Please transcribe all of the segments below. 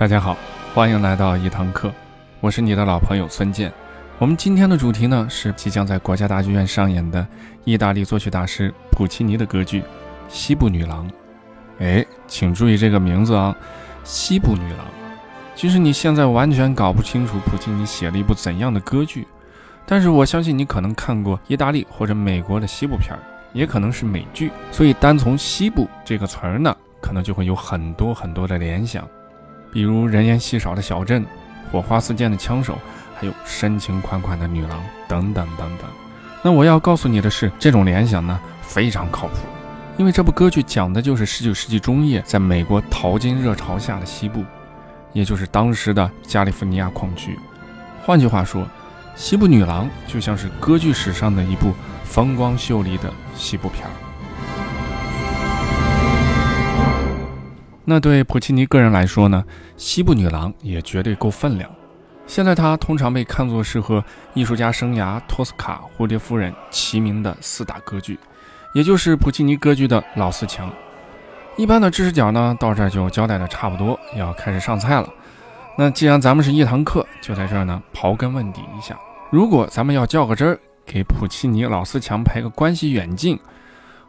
大家好，欢迎来到一堂课，我是你的老朋友孙健。我们今天的主题呢是即将在国家大剧院上演的意大利作曲大师普契尼的歌剧《西部女郎》。哎，请注意这个名字啊，《西部女郎》。即使你现在完全搞不清楚普契尼写了一部怎样的歌剧，但是我相信你可能看过意大利或者美国的西部片儿，也可能是美剧，所以单从“西部”这个词儿呢，可能就会有很多很多的联想。比如人烟稀少的小镇，火花四溅的枪手，还有深情款款的女郎等等等等。那我要告诉你的是，这种联想呢非常靠谱，因为这部歌剧讲的就是19世纪中叶在美国淘金热潮下的西部，也就是当时的加利福尼亚矿区。换句话说，《西部女郎》就像是歌剧史上的一部风光秀丽的西部片儿。那对普契尼个人来说呢，《西部女郎》也绝对够分量。现在她通常被看作是和艺术家生涯《托斯卡》《蝴蝶夫人》齐名的四大歌剧，也就是普契尼歌剧的老四强。一般的知识点呢，到这儿就交代的差不多，要开始上菜了。那既然咱们是一堂课，就在这儿呢，刨根问底一下。如果咱们要较个真儿，给普契尼老四强排个关系远近。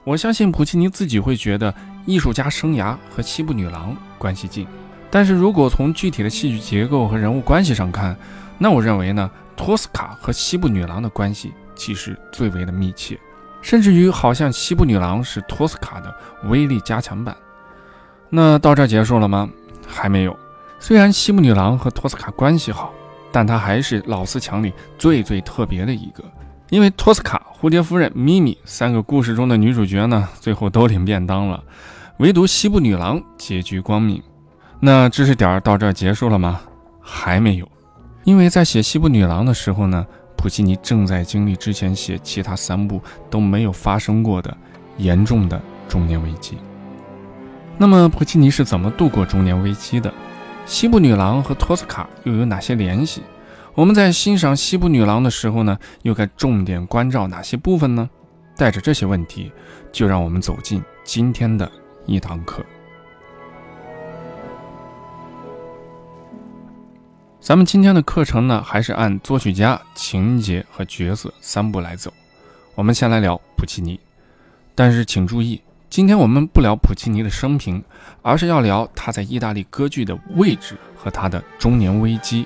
我相信普契尼自己会觉得艺术家生涯和西部女郎关系近，但是如果从具体的戏剧结构和人物关系上看，那我认为呢，托斯卡和西部女郎的关系其实最为的密切，甚至于好像西部女郎是托斯卡的威力加强版。那到这儿结束了吗？还没有。虽然西部女郎和托斯卡关系好，但她还是老四强里最最特别的一个。因为托斯卡、蝴蝶夫人、咪咪三个故事中的女主角呢，最后都领便当了，唯独西部女郎结局光明。那知识点到这儿结束了吗？还没有，因为在写西部女郎的时候呢，普契尼正在经历之前写其他三部都没有发生过的严重的中年危机。那么普契尼是怎么度过中年危机的？西部女郎和托斯卡又有哪些联系？我们在欣赏西部女郎的时候呢，又该重点关照哪些部分呢？带着这些问题，就让我们走进今天的一堂课。咱们今天的课程呢，还是按作曲家、情节和角色三步来走。我们先来聊普契尼，但是请注意，今天我们不聊普契尼的生平，而是要聊他在意大利歌剧的位置和他的中年危机。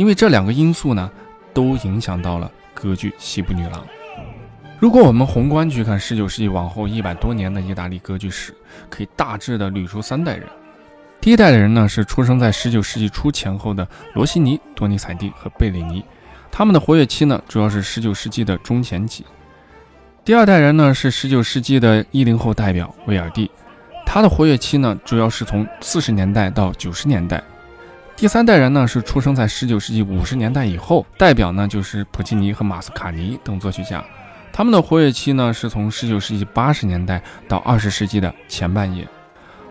因为这两个因素呢，都影响到了歌剧《西部女郎》。如果我们宏观去看19世纪往后一百多年的意大利歌剧史，可以大致的捋出三代人。第一代的人呢，是出生在19世纪初前后的罗西尼、多尼采蒂和贝里尼，他们的活跃期呢，主要是19世纪的中前期。第二代人呢，是19世纪的一零后代表威尔第，他的活跃期呢，主要是从40年代到90年代。第三代人呢是出生在十九世纪五十年代以后，代表呢就是普契尼和马斯卡尼等作曲家，他们的活跃期呢是从十九世纪八十年代到二十世纪的前半叶。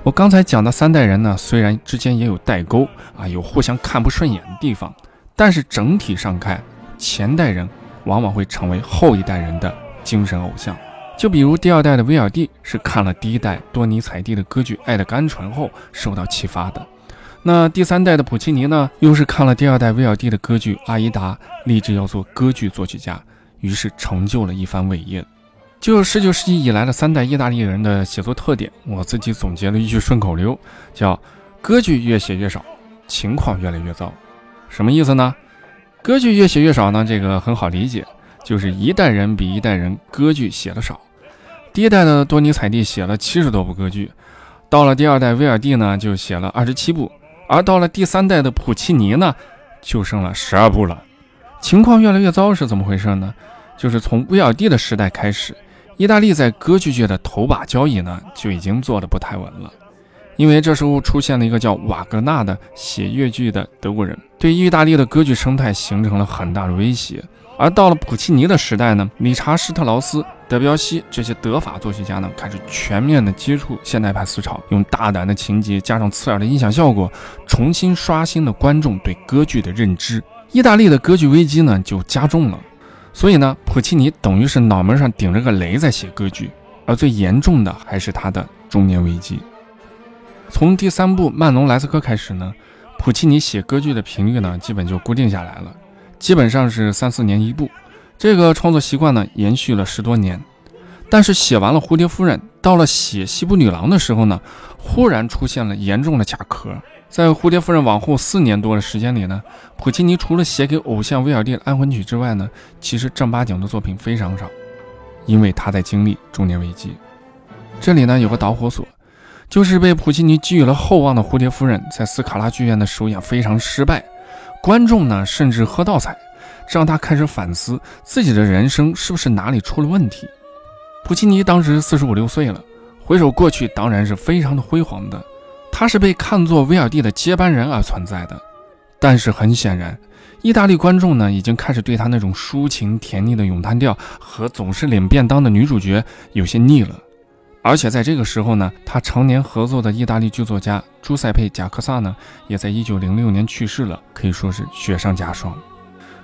我刚才讲的三代人呢，虽然之间也有代沟啊，有互相看不顺眼的地方，但是整体上看，前代人往往会成为后一代人的精神偶像。就比如第二代的威尔第是看了第一代多尼采蒂的歌剧《爱的甘醇》后受到启发的。那第三代的普契尼呢，又是看了第二代威尔第的歌剧《阿依达》，立志要做歌剧作曲家，于是成就了一番伟业。就十九世纪以来的三代意大利人的写作特点，我自己总结了一句顺口溜，叫“歌剧越写越少，情况越来越糟”。什么意思呢？歌剧越写越少呢？这个很好理解，就是一代人比一代人歌剧写的少。第一代的多尼采蒂写了七十多部歌剧，到了第二代威尔第呢，就写了二十七部。而到了第三代的普契尼呢，就剩了十二部了，情况越来越糟，是怎么回事呢？就是从威尔第的时代开始，意大利在歌剧界的头把交椅呢，就已经坐得不太稳了，因为这时候出现了一个叫瓦格纳的写越剧的德国人，对意大利的歌剧生态形成了很大的威胁。而到了普契尼的时代呢，理查施特劳斯、德彪西这些德法作曲家呢，开始全面的接触现代派思潮，用大胆的情节加上刺耳的音响效果，重新刷新了观众对歌剧的认知。意大利的歌剧危机呢就加重了，所以呢，普契尼等于是脑门上顶着个雷在写歌剧，而最严重的还是他的中年危机。从第三部《曼农莱斯科》开始呢。普契尼写歌剧的频率呢，基本就固定下来了，基本上是三四年一部。这个创作习惯呢，延续了十多年。但是写完了《蝴蝶夫人》，到了写《西部女郎》的时候呢，忽然出现了严重的卡壳。在《蝴蝶夫人》往后四年多的时间里呢，普契尼除了写给偶像威尔第的安魂曲之外呢，其实正八经的作品非常少，因为他在经历中年危机。这里呢有个导火索，就是被普契尼寄予了厚望的《蝴蝶夫人》在斯卡拉剧院的首演非常失败，观众呢甚至喝倒彩，让他开始反思自己的人生是不是哪里出了问题。普契尼当时四十五六岁了，回首过去，当然是非常的辉煌的。他是被看作威尔第的接班人而存在的。但是很显然，意大利观众呢，已经开始对他那种抒情甜腻的咏叹调和总是领便当的女主角有些腻了。而且在这个时候呢，他常年合作的意大利剧作家朱塞佩·贾克萨呢，也在一九零六年去世了，可以说是雪上加霜。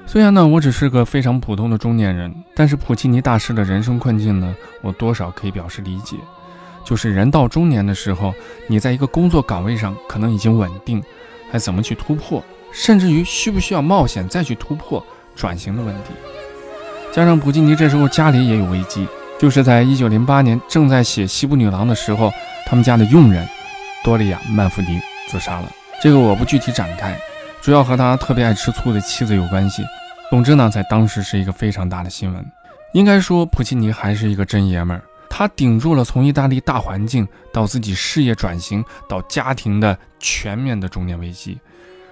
虽然呢，我只是个非常普通的中年人，但是普契尼大师的人生困境呢，我多少可以表示理解。就是人到中年的时候，你在一个工作岗位上可能已经稳定，还怎么去突破，甚至于需不需要冒险再去突破转型的问题。加上普契尼这时候家里也有危机，就是在一九零八年正在写《西部女郎》的时候，他们家的佣人多利亚·曼弗尼自杀了。这个我不具体展开。主要和他特别爱吃醋的妻子有关系。总之呢，在当时是一个非常大的新闻。应该说，普契尼还是一个真爷们儿，他顶住了从意大利大环境到自己事业转型到家庭的全面的中年危机。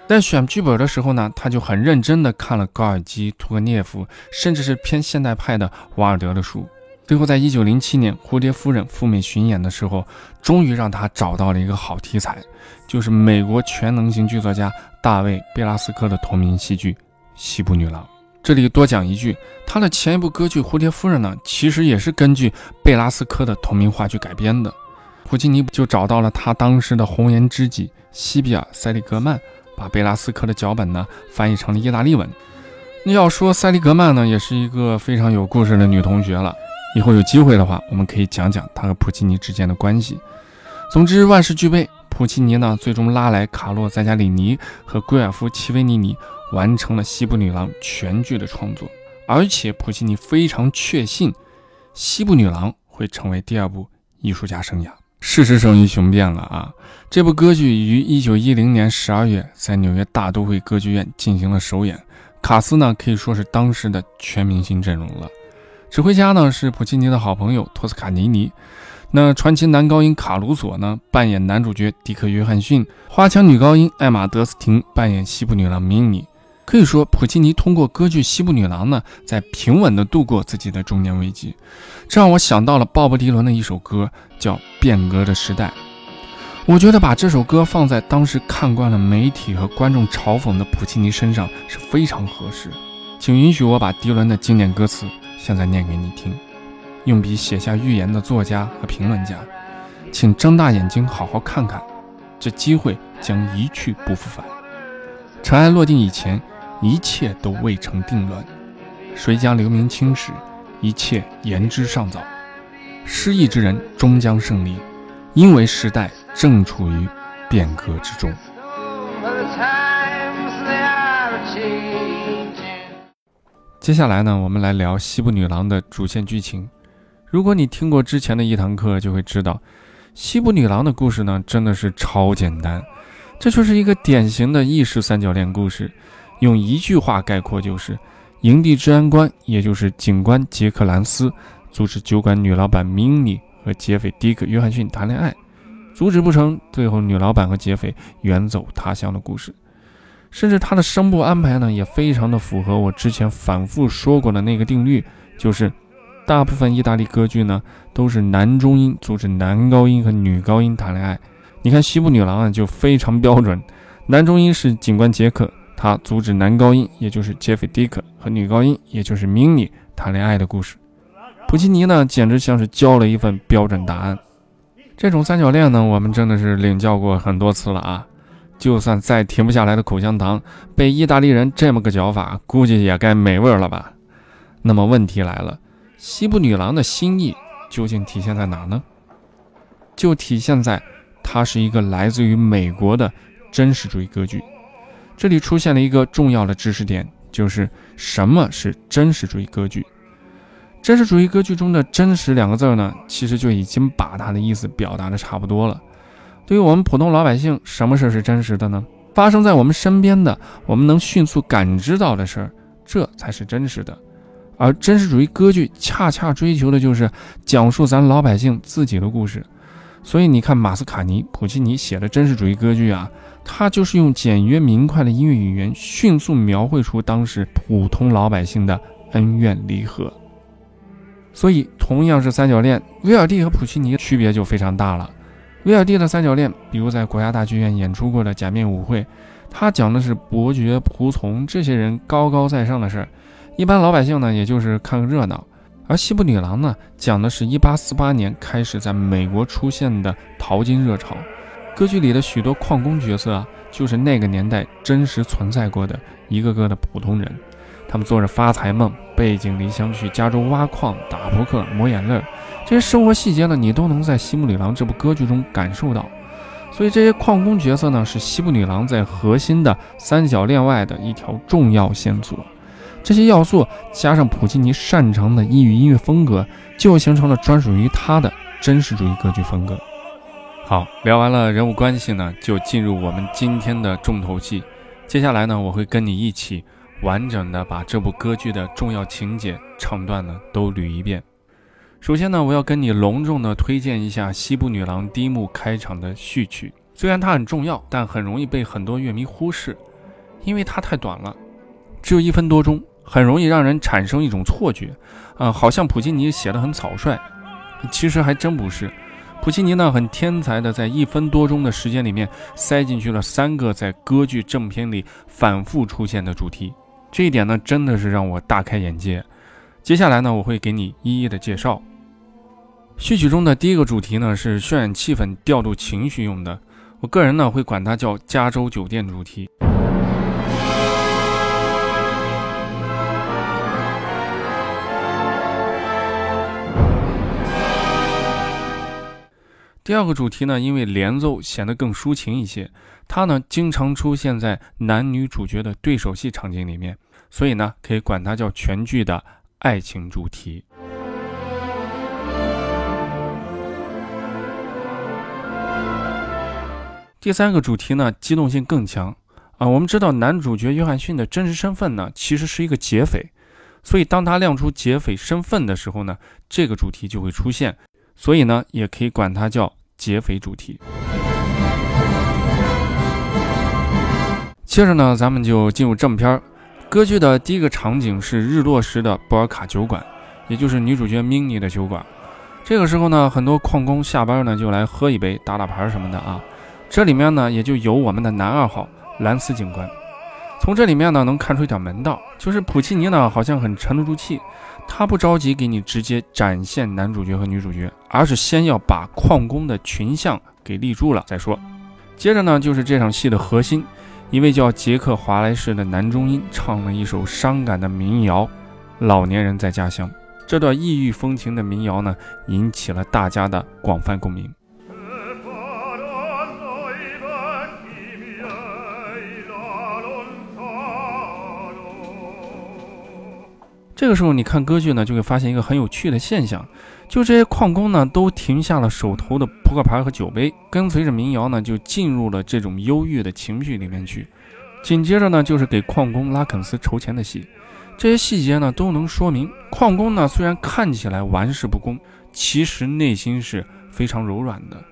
在选剧本的时候呢，他就很认真地看了高尔基、屠格涅夫，甚至是偏现代派的瓦尔德的书。最后，在一九零七年《蝴蝶夫人》赴美巡演的时候，终于让他找到了一个好题材，就是美国全能型剧作家。大卫·贝拉斯科的同名戏剧《西部女郎》。这里多讲一句，他的前一部歌剧《蝴蝶夫人》呢，其实也是根据贝拉斯科的同名话剧改编的。普契尼就找到了他当时的红颜知己西比尔·塞利格曼，把贝拉斯科的脚本呢翻译成了意大利文。那要说塞利格曼呢，也是一个非常有故事的女同学了。以后有机会的话，我们可以讲讲他和普契尼之间的关系。总之，万事俱备。普契尼呢，最终拉来卡洛·塞加里尼和圭尔夫·齐维尼尼，完成了《西部女郎》全剧的创作。而且，普契尼非常确信，《西部女郎》会成为第二部艺术家生涯。事实胜于雄辩了啊！这部歌剧于1910年12月在纽约大都会歌剧院进行了首演，卡斯呢可以说是当时的全明星阵容了。指挥家呢是普契尼的好朋友托斯卡尼尼。那传奇男高音卡鲁索呢，扮演男主角迪克·约翰逊；花腔女高音艾玛·德斯廷扮演西部女郎明妮。可以说，普契尼通过歌剧《西部女郎》呢，在平稳地度过自己的中年危机。这让我想到了鲍勃·迪伦的一首歌，叫《变革的时代》。我觉得把这首歌放在当时看惯了媒体和观众嘲讽的普契尼身上是非常合适。请允许我把迪伦的经典歌词现在念给你听。用笔写下预言的作家和评论家，请睁大眼睛好好看看，这机会将一去不复返。尘埃落定以前，一切都未成定论。谁将留名青史？一切言之尚早。失意之人终将胜利，因为时代正处于变革之中。接下来呢，我们来聊《西部女郎》的主线剧情。如果你听过之前的一堂课，就会知道，西部女郎的故事呢，真的是超简单。这就是一个典型的意式三角恋故事，用一句话概括就是：营地治安官，也就是警官杰克兰斯，阻止酒馆女老板明妮和劫匪迪克约翰逊谈恋爱，阻止不成，最后女老板和劫匪远走他乡的故事。甚至他的声部安排呢，也非常的符合我之前反复说过的那个定律，就是。大部分意大利歌剧呢，都是男中音阻止男高音和女高音谈恋爱。你看《西部女郎》啊，就非常标准，男中音是警官杰克，他阻止男高音，也就是杰斐迪克和女高音，也就是明妮谈恋爱的故事。普契尼呢，简直像是交了一份标准答案。这种三角恋呢，我们真的是领教过很多次了啊！就算再停不下来的口香糖，被意大利人这么个嚼法，估计也该没味儿了吧？那么问题来了。西部女郎的心意究竟体现在哪呢？就体现在它是一个来自于美国的真实主义歌剧，这里出现了一个重要的知识点，就是什么是真实主义歌剧。真实主义歌剧中的“真实”两个字呢，其实就已经把它的意思表达的差不多了。对于我们普通老百姓，什么事儿是真实的呢？发生在我们身边的，我们能迅速感知到的事儿，这才是真实的。而真实主义歌剧恰恰追求的就是讲述咱老百姓自己的故事。所以你看，马斯卡尼、普契尼写的真实主义歌剧啊，他就是用简约明快的音乐语言，迅速描绘出当时普通老百姓的恩怨离合。所以，同样是三角恋，威尔第和普契尼区别就非常大了。威尔第的三角恋，比如在国家大剧院演出过的《假面舞会》，他讲的是伯爵、仆从这些人高高在上的事儿，一般老百姓呢，也就是看个热闹。而《西部女郎》呢，讲的是一八四八年开始在美国出现的淘金热潮，歌剧里的许多矿工角色啊，就是那个年代真实存在过的一个个的普通人。他们做着发财梦，背井离乡去加州挖矿、打扑克、抹眼泪，这些生活细节呢，你都能在《西部女郎》这部歌剧中感受到。所以这些矿工角色呢，是《西部女郎》在核心的三角恋外的一条重要线索。这些要素加上普契尼擅长的异域音乐风格，就形成了专属于他的真实主义歌剧风格。好，聊完了人物关系呢，就进入我们今天的重头戏。接下来呢，我会跟你一起。完整的把这部歌剧的重要情节、唱段呢都捋一遍。首先呢，我要跟你隆重的推荐一下《西部女郎》第一幕开场的序曲。虽然它很重要，但很容易被很多乐迷忽视，因为它太短了，只有一分多钟，很容易让人产生一种错觉，啊，好像普契尼写的很草率。其实还真不是，普契尼呢很天才的在一分多钟的时间里面塞进去了三个在歌剧正片里反复出现的主题。这一点呢，真的是让我大开眼界。接下来呢，我会给你一一的介绍。序曲中的第一个主题呢，是渲染气氛、调度情绪用的。我个人呢，会管它叫加州酒店主题。第二个主题呢，因为连奏显得更抒情一些，它呢经常出现在男女主角的对手戏场景里面。所以呢，可以管它叫全剧的爱情主题。第三个主题呢，机动性更强啊。我们知道男主角约翰逊的真实身份呢，其实是一个劫匪，所以当他亮出劫匪身份的时候呢，这个主题就会出现。所以呢，也可以管它叫劫匪主题。接着呢，咱们就进入正片儿。歌剧的第一个场景是日落时的波尔卡酒馆，也就是女主角 Minnie 的酒馆。这个时候呢，很多矿工下班呢就来喝一杯、打打牌什么的啊。这里面呢也就有我们的男二号兰斯警官。从这里面呢能看出一点门道，就是普契尼呢好像很沉得住气，他不着急给你直接展现男主角和女主角，而是先要把矿工的群像给立住了再说。接着呢就是这场戏的核心。一位叫杰克·华莱士的男中音唱了一首伤感的民谣《老年人在家乡》。这段异域风情的民谣呢，引起了大家的广泛共鸣。这个时候，你看歌剧呢，就会发现一个很有趣的现象。就这些矿工呢，都停下了手头的扑克牌和酒杯，跟随着民谣呢，就进入了这种忧郁的情绪里面去。紧接着呢，就是给矿工拉肯斯筹钱的戏。这些细节呢，都能说明矿工呢，虽然看起来玩世不恭，其实内心是非常柔软的。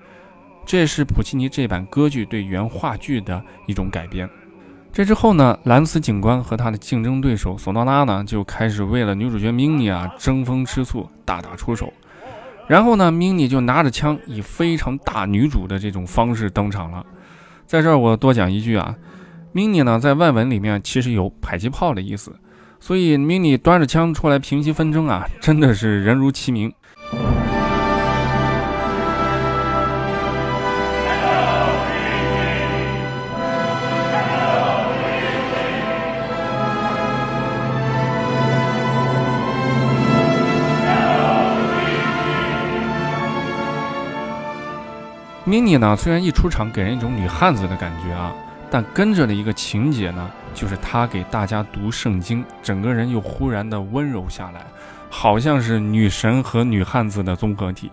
这也是普契尼这版歌剧对原话剧的一种改编。这之后呢，兰斯警官和他的竞争对手索诺拉呢，就开始为了女主角明妮啊争风吃醋，大打出手。然后呢，明妮就拿着枪，以非常大女主的这种方式登场了。在这儿我多讲一句啊，明妮呢在外文里面其实有迫击炮的意思，所以明妮端着枪出来平息纷争啊，真的是人如其名。Mini 呢，虽然一出场给人一种女汉子的感觉啊，但跟着的一个情节呢，就是她给大家读圣经，整个人又忽然的温柔下来，好像是女神和女汉子的综合体。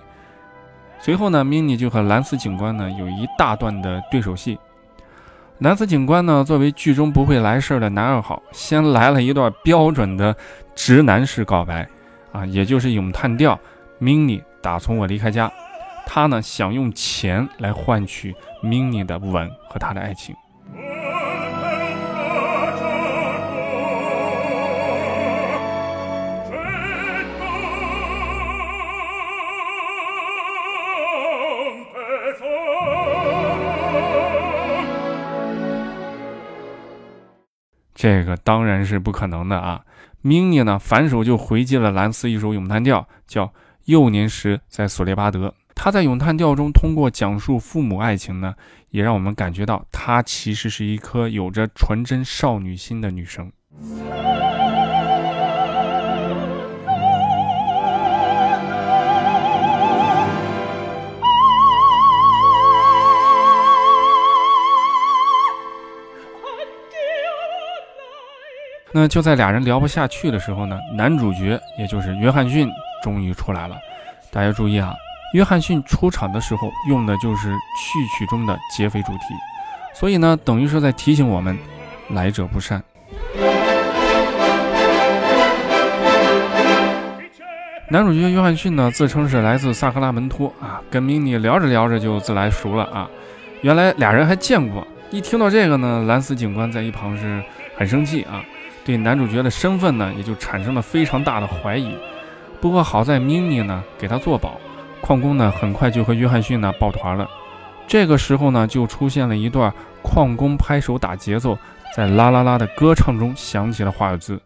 随后呢，Mini 就和兰斯警官呢有一大段的对手戏。兰斯警官呢，作为剧中不会来事儿的男二号，先来了一段标准的直男式告白，啊，也就是咏叹调：“Mini 打从我离开家。”他呢想用钱来换取 Mini 的吻和他的爱情。这个当然是不可能的啊！Mini 呢反手就回击了兰斯一首咏叹调，叫《幼年时在索列巴德》。他在咏叹调中通过讲述父母爱情呢，也让我们感觉到她其实是一颗有着纯真少女心的女生。那就在俩人聊不下去的时候呢，男主角也就是约翰逊终于出来了。大家注意啊！约翰逊出场的时候用的就是序曲中的劫匪主题，所以呢，等于是在提醒我们，来者不善。男主角约翰逊呢，自称是来自萨克拉门托啊，跟明妮聊着聊着就自来熟了啊，原来俩人还见过。一听到这个呢，兰斯警官在一旁是很生气啊，对男主角的身份呢，也就产生了非常大的怀疑。不过好在明妮呢，给他做保。矿工呢，很快就和约翰逊呢抱团了。这个时候呢，就出现了一段矿工拍手打节奏，在啦啦啦的歌唱中响起了华尔兹。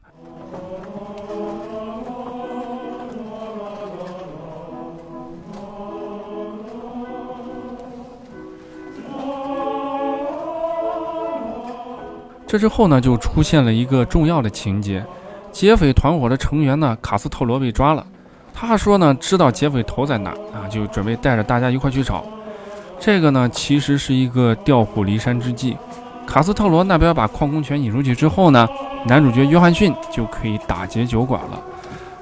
这之后呢，就出现了一个重要的情节：劫匪团伙的成员呢，卡斯特罗被抓了。他说呢，知道劫匪头在哪啊，就准备带着大家一块去找。这个呢，其实是一个调虎离山之计。卡斯特罗那边把矿工全引出去之后呢，男主角约翰逊就可以打劫酒馆了。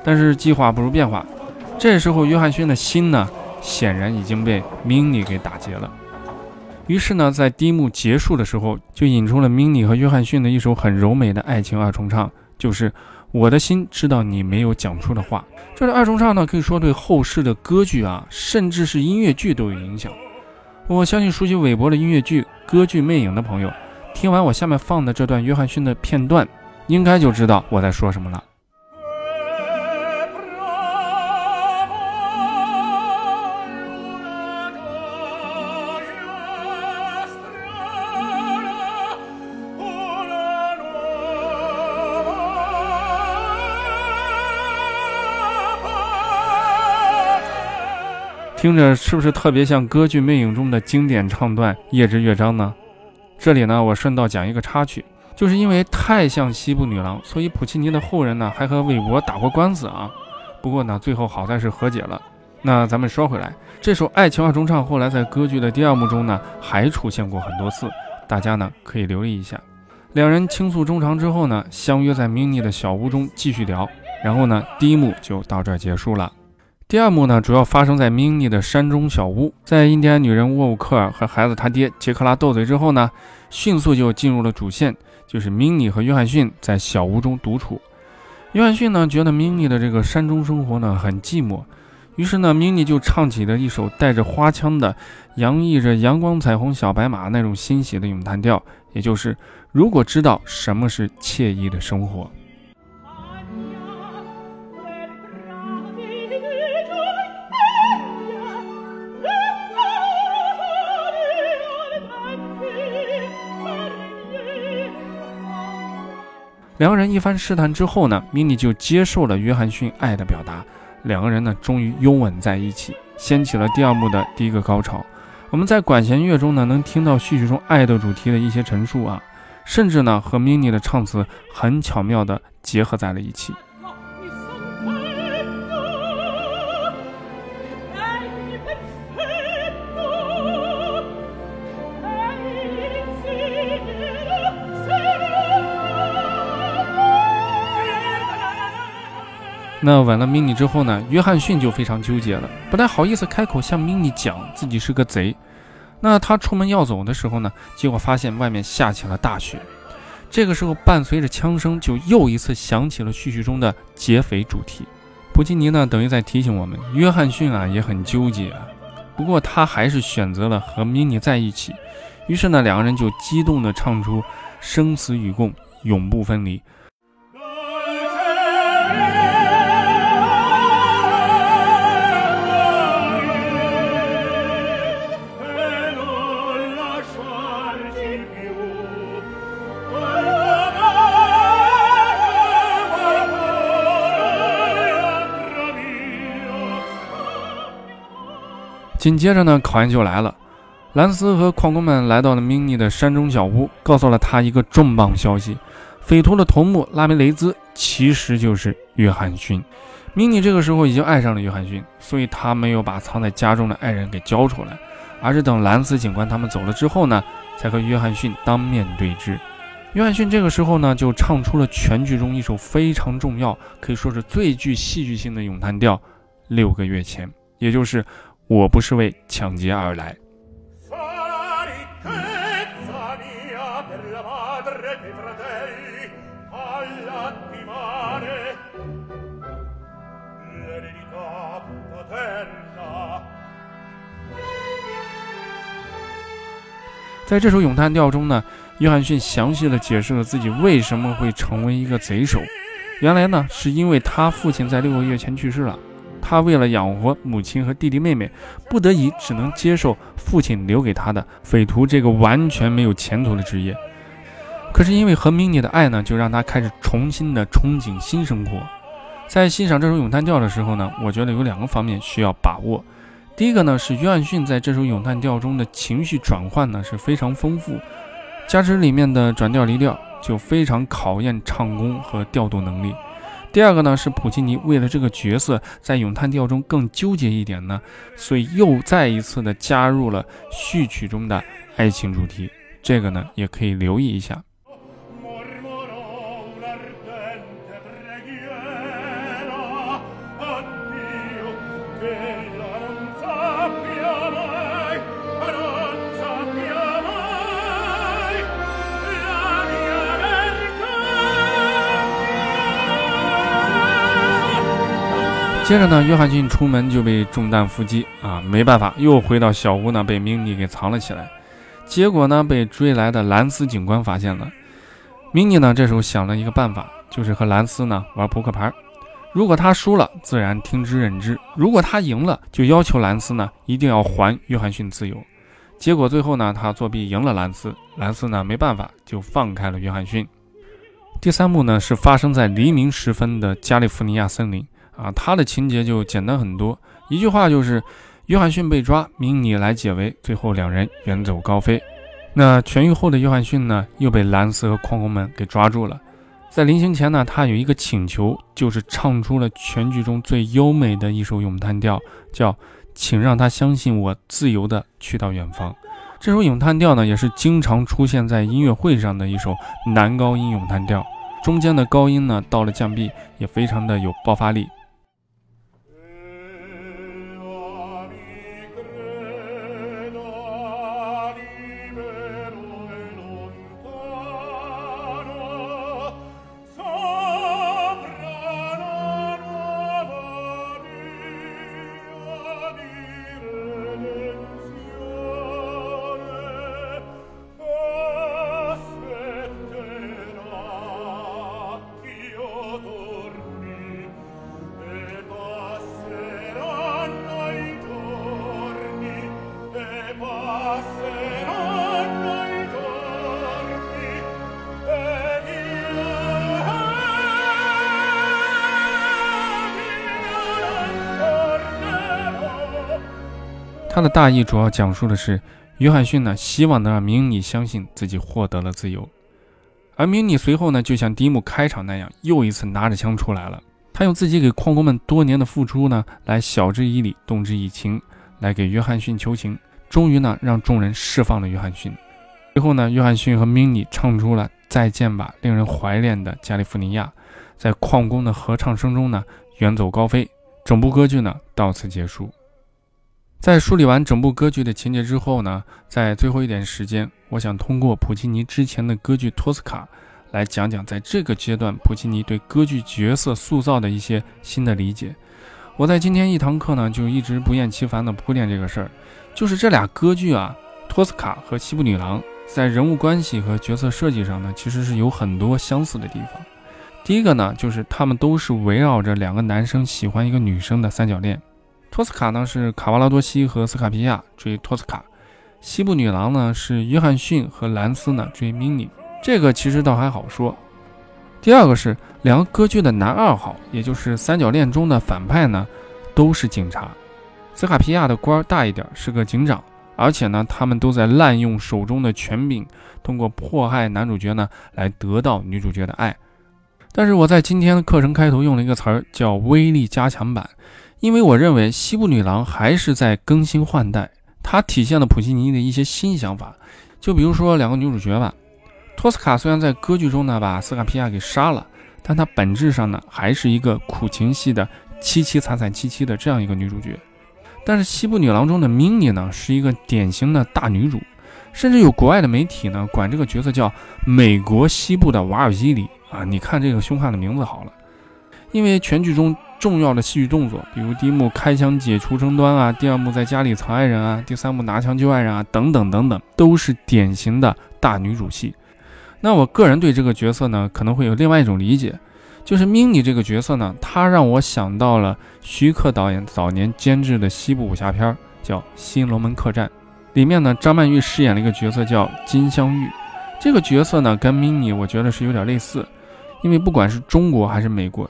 但是计划不如变化，这时候约翰逊的心呢，显然已经被 Mini 给打劫了。于是呢，在第一幕结束的时候，就引出了 Mini 和约翰逊的一首很柔美的爱情二重唱，就是。我的心知道你没有讲出的话。这是二重唱呢，可以说对后世的歌剧啊，甚至是音乐剧都有影响。我相信熟悉韦伯的音乐剧《歌剧魅影》的朋友，听完我下面放的这段约翰逊的片段，应该就知道我在说什么了。听着是不是特别像歌剧《魅影》中的经典唱段《夜之乐章》呢？这里呢，我顺道讲一个插曲，就是因为太像西部女郎，所以普契尼的后人呢还和韦伯打过官司啊。不过呢，最后好在是和解了。那咱们说回来，这首爱情二重唱后来在歌剧的第二幕中呢还出现过很多次，大家呢可以留意一下。两人倾诉衷肠之后呢，相约在 Mini 的小屋中继续聊，然后呢，第一幕就到这儿结束了。第二幕呢，主要发生在 Mini 的山中小屋。在印第安女人沃乌克尔和孩子他爹杰克拉斗嘴之后呢，迅速就进入了主线，就是 Mini 和约翰逊在小屋中独处。约翰逊呢，觉得 Mini 的这个山中生活呢很寂寞，于是呢，Mini 就唱起了一首带着花腔的、洋溢着阳光彩虹小白马那种欣喜的咏叹调，也就是如果知道什么是惬意的生活。两个人一番试探之后呢，米妮就接受了约翰逊爱的表达，两个人呢终于拥吻在一起，掀起了第二幕的第一个高潮。我们在管弦乐中呢能听到序曲中爱的主题的一些陈述啊，甚至呢和米妮的唱词很巧妙地结合在了一起。那吻了 mini 之后呢，约翰逊就非常纠结了，不太好意思开口向 mini 讲自己是个贼。那他出门要走的时候呢，结果发现外面下起了大雪。这个时候，伴随着枪声，就又一次响起了序曲中的劫匪主题。普契尼呢，等于在提醒我们，约翰逊啊也很纠结啊。不过他还是选择了和 mini 在一起。于是呢，两个人就激动地唱出“生死与共，永不分离”。紧接着呢，考验就来了。兰斯和矿工们来到了明尼的山中小屋，告诉了他一个重磅消息：匪徒的头目拉梅雷兹其实就是约翰逊。明尼这个时候已经爱上了约翰逊，所以他没有把藏在家中的爱人给交出来，而是等兰斯警官他们走了之后呢，才和约翰逊当面对质。约翰逊这个时候呢，就唱出了全剧中一首非常重要，可以说是最具戏剧性的咏叹调《六个月前》，也就是。我不是为抢劫而来。在这首咏叹调中呢，约翰逊详细的解释了自己为什么会成为一个贼首。原来呢，是因为他父亲在六个月前去世了。他为了养活母亲和弟弟妹妹，不得已只能接受父亲留给他的匪徒这个完全没有前途的职业。可是因为和 mini 的爱呢，就让他开始重新的憧憬新生活。在欣赏这首咏叹调的时候呢，我觉得有两个方面需要把握。第一个呢，是约翰逊在这首咏叹调中的情绪转换呢是非常丰富，加之里面的转调离调，就非常考验唱功和调度能力。第二个呢，是普契尼为了这个角色在咏叹调中更纠结一点呢，所以又再一次的加入了序曲中的爱情主题，这个呢也可以留意一下。接着呢，约翰逊出门就被中弹伏击啊，没办法，又回到小屋呢，被明尼给藏了起来。结果呢，被追来的兰斯警官发现了。明尼呢，这时候想了一个办法，就是和兰斯呢玩扑克牌。如果他输了，自然听之任之；如果他赢了，就要求兰斯呢一定要还约翰逊自由。结果最后呢，他作弊赢了兰斯，兰斯呢没办法就放开了约翰逊。第三幕呢是发生在黎明时分的加利福尼亚森林。啊，他的情节就简单很多，一句话就是，约翰逊被抓，明尼来解围，最后两人远走高飞。那痊愈后的约翰逊呢，又被兰斯和矿工们给抓住了。在临行前呢，他有一个请求，就是唱出了全剧中最优美的一首咏叹调，叫“请让他相信我自由的去到远方”。这首咏叹调呢，也是经常出现在音乐会上的一首男高音咏叹调，中间的高音呢，到了降 B 也非常的有爆发力。他的大意主要讲述的是，约翰逊呢希望能让明尼相信自己获得了自由，而明尼随后呢就像第一幕开场那样，又一次拿着枪出来了。他用自己给矿工们多年的付出呢，来晓之以理，动之以情，来给约翰逊求情，终于呢让众人释放了约翰逊。最后呢，约翰逊和明尼唱出了再见吧，令人怀念的加利福尼亚，在矿工的合唱声中呢，远走高飞。整部歌剧呢到此结束。在梳理完整部歌剧的情节之后呢，在最后一点时间，我想通过普契尼之前的歌剧《托斯卡》来讲讲，在这个阶段普契尼对歌剧角色塑造的一些新的理解。我在今天一堂课呢，就一直不厌其烦地铺垫这个事儿，就是这俩歌剧啊，《托斯卡》和《西部女郎》在人物关系和角色设计上呢，其实是有很多相似的地方。第一个呢，就是他们都是围绕着两个男生喜欢一个女生的三角恋。托斯卡呢是卡瓦拉多西和斯卡皮亚追托斯卡，西部女郎呢是约翰逊和兰斯呢追明妮。这个其实倒还好说。第二个是两个歌剧的男二号，也就是三角恋中的反派呢，都是警察。斯卡皮亚的官儿大一点，是个警长，而且呢，他们都在滥用手中的权柄，通过迫害男主角呢来得到女主角的爱。但是我在今天的课程开头用了一个词儿，叫威力加强版。因为我认为《西部女郎》还是在更新换代，它体现了普契尼的一些新想法。就比如说两个女主角吧，托斯卡虽然在歌剧中呢把斯卡皮亚给杀了，但她本质上呢还是一个苦情戏的凄凄惨惨戚戚的这样一个女主角。但是《西部女郎》中的 mini 呢是一个典型的大女主，甚至有国外的媒体呢管这个角色叫“美国西部的瓦尔基里”啊，你看这个凶悍的名字好了，因为全剧中。重要的戏剧动作，比如第一幕开枪解除争端啊，第二幕在家里藏爱人啊，第三幕拿枪救爱人啊，等等等等，都是典型的大女主戏。那我个人对这个角色呢，可能会有另外一种理解，就是 MINI 这个角色呢，她让我想到了徐克导演早年监制的西部武侠片，叫《新龙门客栈》，里面呢，张曼玉饰演了一个角色叫金镶玉，这个角色呢，跟 MINI 我觉得是有点类似，因为不管是中国还是美国。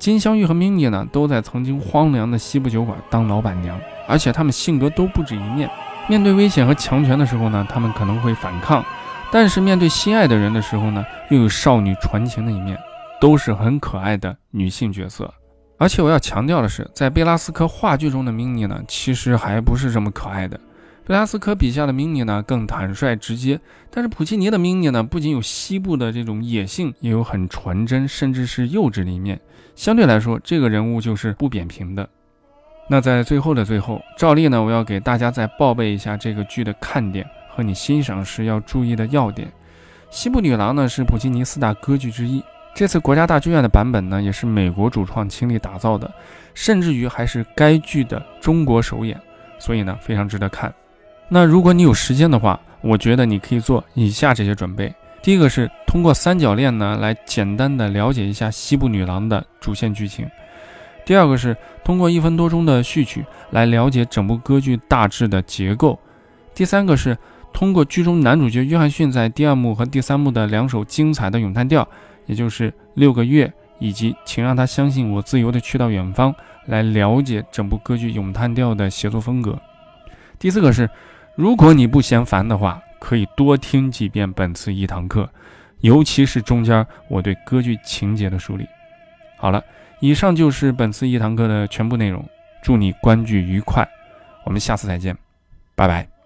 金镶玉和 Minnie 呢，都在曾经荒凉的西部酒馆当老板娘，而且他们性格都不止一面。面对危险和强权的时候呢，他们可能会反抗；但是面对心爱的人的时候呢，又有少女传情的一面，都是很可爱的女性角色。而且我要强调的是，在贝拉斯科话剧中的 Minnie 呢，其实还不是这么可爱的。贝拉斯科笔下的 Minnie 呢，更坦率直接；但是普契尼的 Minnie 呢，不仅有西部的这种野性，也有很纯真，甚至是幼稚的一面。相对来说，这个人物就是不扁平的。那在最后的最后，照例呢，我要给大家再报备一下这个剧的看点和你欣赏时要注意的要点。《西部女郎》呢是普契尼四大歌剧之一，这次国家大剧院的版本呢也是美国主创倾力打造的，甚至于还是该剧的中国首演，所以呢非常值得看。那如果你有时间的话，我觉得你可以做以下这些准备。第一个是通过三角恋呢，来简单的了解一下西部女郎的主线剧情；第二个是通过一分多钟的序曲来了解整部歌剧大致的结构；第三个是通过剧中男主角约翰逊在第二幕和第三幕的两首精彩的咏叹调，也就是《六个月》以及《请让他相信我自由的去到远方》，来了解整部歌剧咏叹调的写作风格；第四个是如果你不嫌烦的话。可以多听几遍本次一堂课，尤其是中间我对歌剧情节的梳理。好了，以上就是本次一堂课的全部内容。祝你观剧愉快，我们下次再见，拜拜。